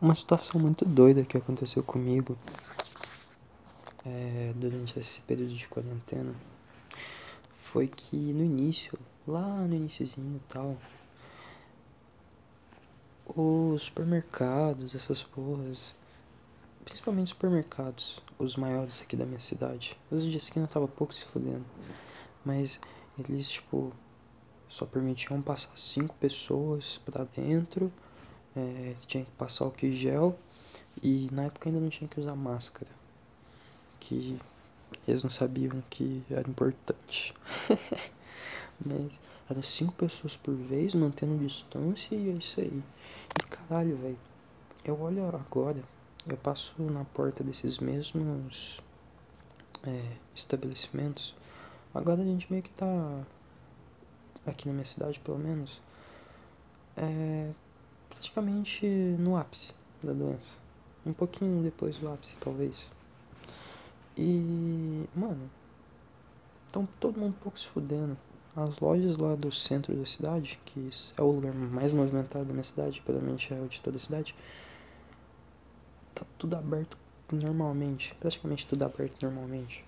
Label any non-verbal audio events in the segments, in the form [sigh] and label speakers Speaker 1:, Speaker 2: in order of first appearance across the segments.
Speaker 1: Uma situação muito doida que aconteceu comigo é, durante esse período de quarentena foi que no início, lá no iníciozinho e tal, os supermercados, essas porras, principalmente supermercados, os maiores aqui da minha cidade, os de esquina tava pouco se fudendo, mas eles, tipo, só permitiam passar cinco pessoas pra dentro é, tinha que passar o gel e na época ainda não tinha que usar máscara. Que eles não sabiam que era importante. [laughs] Mas eram cinco pessoas por vez, mantendo distância e é isso aí. E caralho, velho. Eu olho agora, eu passo na porta desses mesmos é, estabelecimentos. Agora a gente meio que tá aqui na minha cidade pelo menos. É, praticamente no ápice da doença. Um pouquinho depois do ápice, talvez. E, mano, então todo mundo um pouco se fudendo. As lojas lá do centro da cidade, que é o lugar mais movimentado da minha cidade, provavelmente é o de toda a cidade, tá tudo aberto normalmente, praticamente tudo aberto normalmente.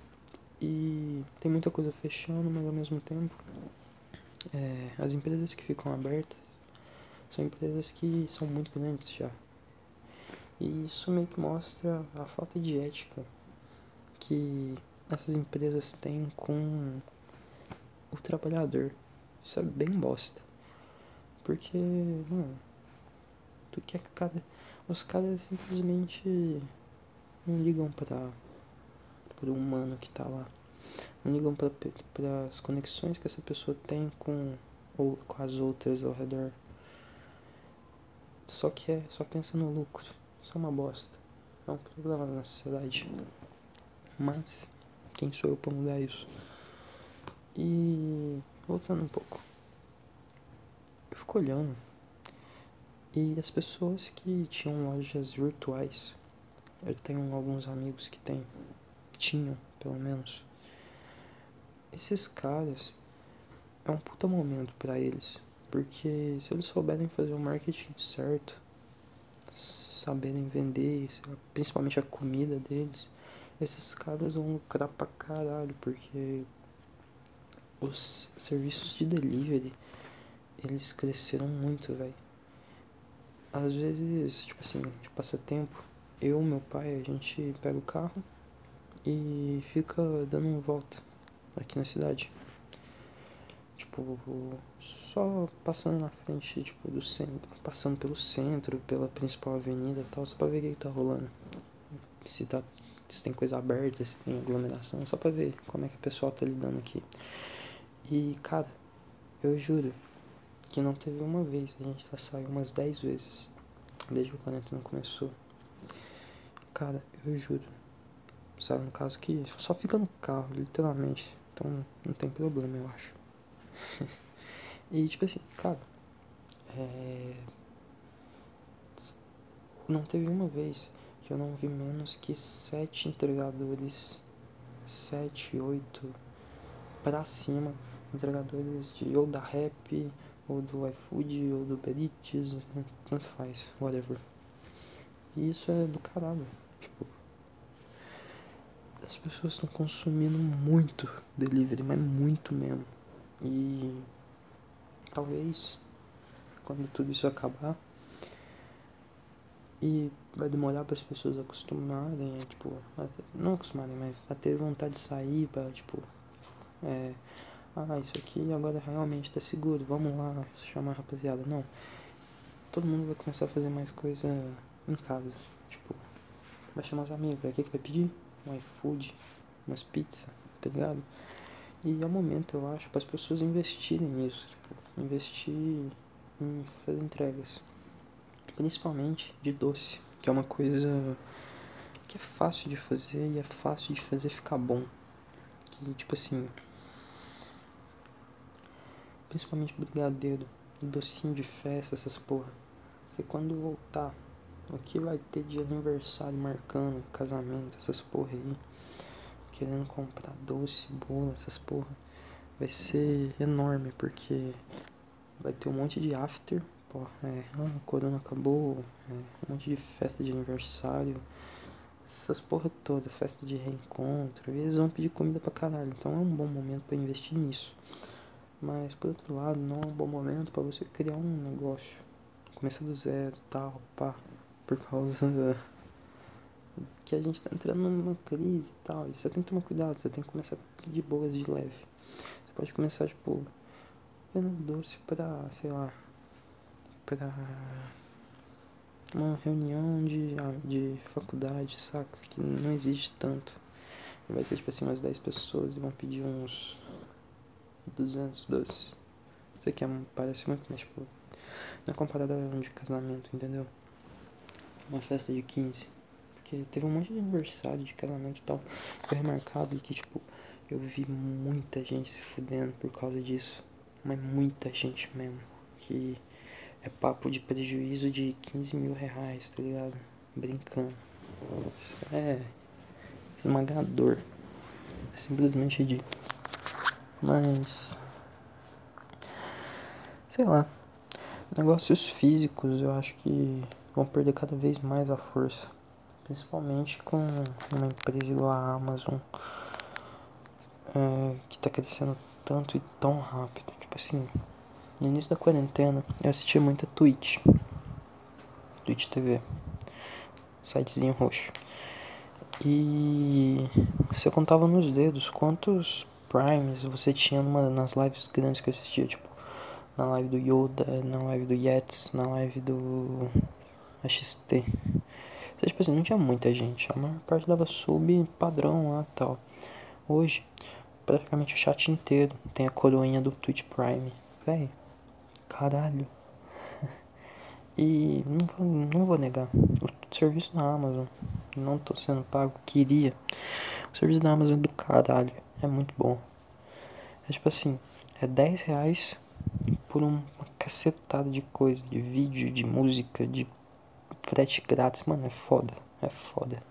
Speaker 1: E tem muita coisa fechando, mas ao mesmo tempo, é, as empresas que ficam abertas são empresas que são muito grandes já. E isso meio que mostra a falta de ética que essas empresas têm com o trabalhador. Isso é bem bosta. Porque, mano, tu quer que cada. Os caras simplesmente não ligam pra. pro humano que tá lá. Não ligam pra as conexões que essa pessoa tem com, ou, com as outras ao redor. Só que é, só pensa no lucro. Isso é uma bosta. É um problema na sociedade. Mas, quem sou eu para mudar isso? E, voltando um pouco. Eu fico olhando. E as pessoas que tinham lojas virtuais. Eu tenho alguns amigos que têm. Tinham, pelo menos. Esses caras. É um puta momento para eles porque se eles souberem fazer o marketing certo, saberem vender, principalmente a comida deles, esses caras vão lucrar pra caralho, porque os serviços de delivery, eles cresceram muito, velho. Às vezes, tipo assim, de passatempo, eu meu pai, a gente pega o carro e fica dando uma volta aqui na cidade. Tipo, só passando na frente, tipo, do centro, passando pelo centro, pela principal avenida e tal, só pra ver o que tá rolando. Se tá. Se tem coisa aberta, se tem aglomeração, só pra ver como é que o pessoal tá lidando aqui. E, cara, eu juro que não teve uma vez, a gente já saiu umas 10 vezes, desde que o quarentena começou. Cara, eu juro. Sabe, no caso que só fica no carro, literalmente. Então não tem problema, eu acho. [laughs] E tipo assim, cara, é... não teve uma vez que eu não vi menos que sete entregadores, sete, oito, pra cima, entregadores de ou da Rap, ou do iFood, ou do Berites, tanto faz, whatever. E isso é do caralho, tipo, as pessoas estão consumindo muito delivery, mas muito mesmo. E talvez quando tudo isso acabar e vai demorar para as pessoas acostumarem, é, tipo, não acostumarem, mas a ter vontade de sair para tipo, é, ah, isso aqui agora realmente tá seguro, vamos lá chamar a rapaziada. Não. Todo mundo vai começar a fazer mais coisa em casa. Tipo, vai chamar os amigos, o que, que vai pedir? Um iFood, umas pizzas, tá ligado? E é o momento, eu acho, para as pessoas investirem nisso. Tipo, investir em fazer entregas. Principalmente de doce, que é uma coisa que é fácil de fazer e é fácil de fazer ficar bom. Que, tipo assim. Principalmente brigadeiro, docinho de festa, essas porra. Porque quando voltar, o que vai ter de aniversário marcando, casamento, essas porra aí querendo comprar doce, bolo, essas porra, vai ser enorme, porque vai ter um monte de after ó, é, ah, corona acabou, é, um monte de festa de aniversário, essas porra toda, festa de reencontro, e eles vão pedir comida pra caralho, então é um bom momento para investir nisso. Mas por outro lado, não é um bom momento para você criar um negócio, começar do zero, tal, pá, por causa que a gente tá entrando numa crise e tal, e você tem que tomar cuidado, você tem que começar de boas de leve. Você pode começar, tipo, vendo doce pra, sei lá, pra uma reunião de, de faculdade, saca? Que não existe tanto. Vai ser tipo assim umas 10 pessoas e vão pedir uns 200 doces. Isso aqui é, parece muito, mas tipo, não é comparado a um de casamento, entendeu? Uma festa de 15. Porque teve um monte de aniversário de casamento e tal. Foi remarcado que, tipo, eu vi muita gente se fudendo por causa disso. Mas muita gente mesmo. Que é papo de prejuízo de 15 mil reais, tá ligado? Brincando. Isso é esmagador. É simplesmente ridículo. Mas. Sei lá. Negócios físicos eu acho que vão perder cada vez mais a força. Principalmente com uma empresa igual a Amazon. É, que tá crescendo tanto e tão rápido. Tipo assim, no início da quarentena, eu assistia muito a Twitch. Twitch TV. Sitezinho roxo. E você contava nos dedos quantos primes você tinha numa, nas lives grandes que eu assistia, tipo, na live do Yoda, na live do Yetis, na live do XT. Então, tipo assim, não tinha muita gente, a maior parte dava sub padrão lá tal. Hoje, praticamente o chat inteiro tem a coroinha do Twitch Prime. Véi, Caralho. [laughs] E não vou, não vou negar, o serviço da Amazon não tô sendo pago, queria. O serviço da Amazon é do caralho, é muito bom. É tipo assim, é 10 reais por uma cacetada de coisa, de vídeo, de música, de frete grátis, mano, é foda, é foda.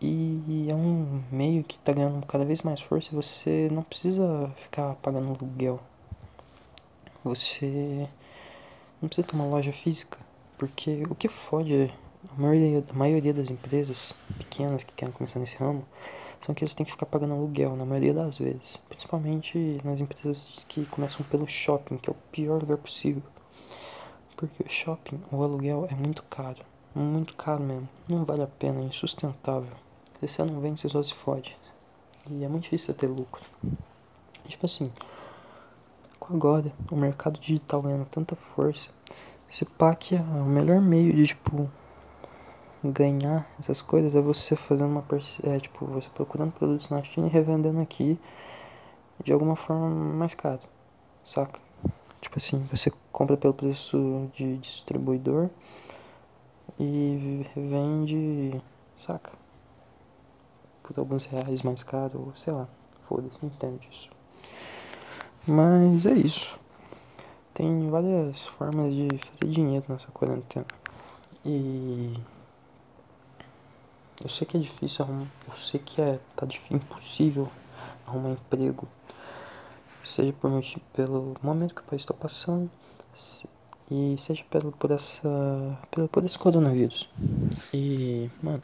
Speaker 1: E é um meio que tá ganhando cada vez mais força e você não precisa ficar pagando aluguel você não precisa ter uma loja física, porque o que fode a maioria, a maioria das empresas pequenas que querem começar nesse ramo são que eles têm que ficar pagando aluguel na maioria das vezes, principalmente nas empresas que começam pelo shopping, que é o pior lugar possível. Porque o shopping, o aluguel é muito caro, muito caro mesmo, não vale a pena, é insustentável. Se você não vende, você só se fode. E é muito difícil ter lucro. Tipo assim, agora, o mercado digital ganhando tanta força, se pá que é o melhor meio de, tipo, ganhar essas coisas é você fazendo uma, é, tipo, você procurando produtos na China e revendendo aqui de alguma forma mais caro, saca? Tipo assim, você compra pelo preço de distribuidor e vende, saca? Por alguns reais mais caro, sei lá, foda-se, não entendo disso. Mas é isso. Tem várias formas de fazer dinheiro nessa quarentena. E eu sei que é difícil arrumar, eu sei que é tá difícil, impossível arrumar emprego. Seja por, pelo momento que o país está passando e seja pelo por essa pelo por esse coronavírus. E, mano,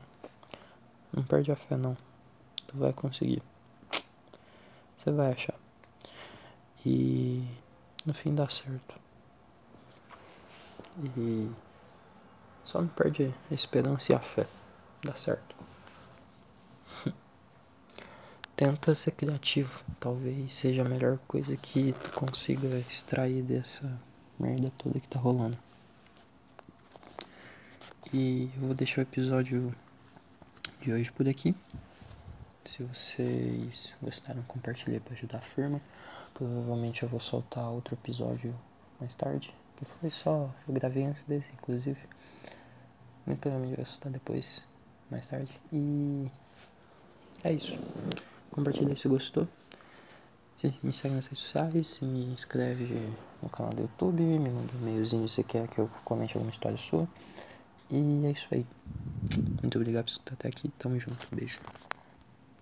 Speaker 1: não perde a fé não. Tu vai conseguir. Você vai achar e no fim dá certo. E só não perde a esperança e a fé. Dá certo. Tenta ser criativo. Talvez seja a melhor coisa que tu consiga extrair dessa merda toda que tá rolando. E eu vou deixar o episódio de hoje por aqui. Se vocês gostaram, compartilhe para ajudar a firma. Provavelmente eu vou soltar outro episódio mais tarde. Que foi só. Eu gravei antes desse, inclusive. Muito provavelmente eu vou soltar depois, mais tarde. E. É isso. Compartilha se gostou. Me segue nas redes sociais, me inscreve no canal do YouTube, me manda um e-mailzinho se quer que eu comente alguma história sua. E é isso aí. Muito obrigado por escutar até aqui. Tamo junto. Beijo.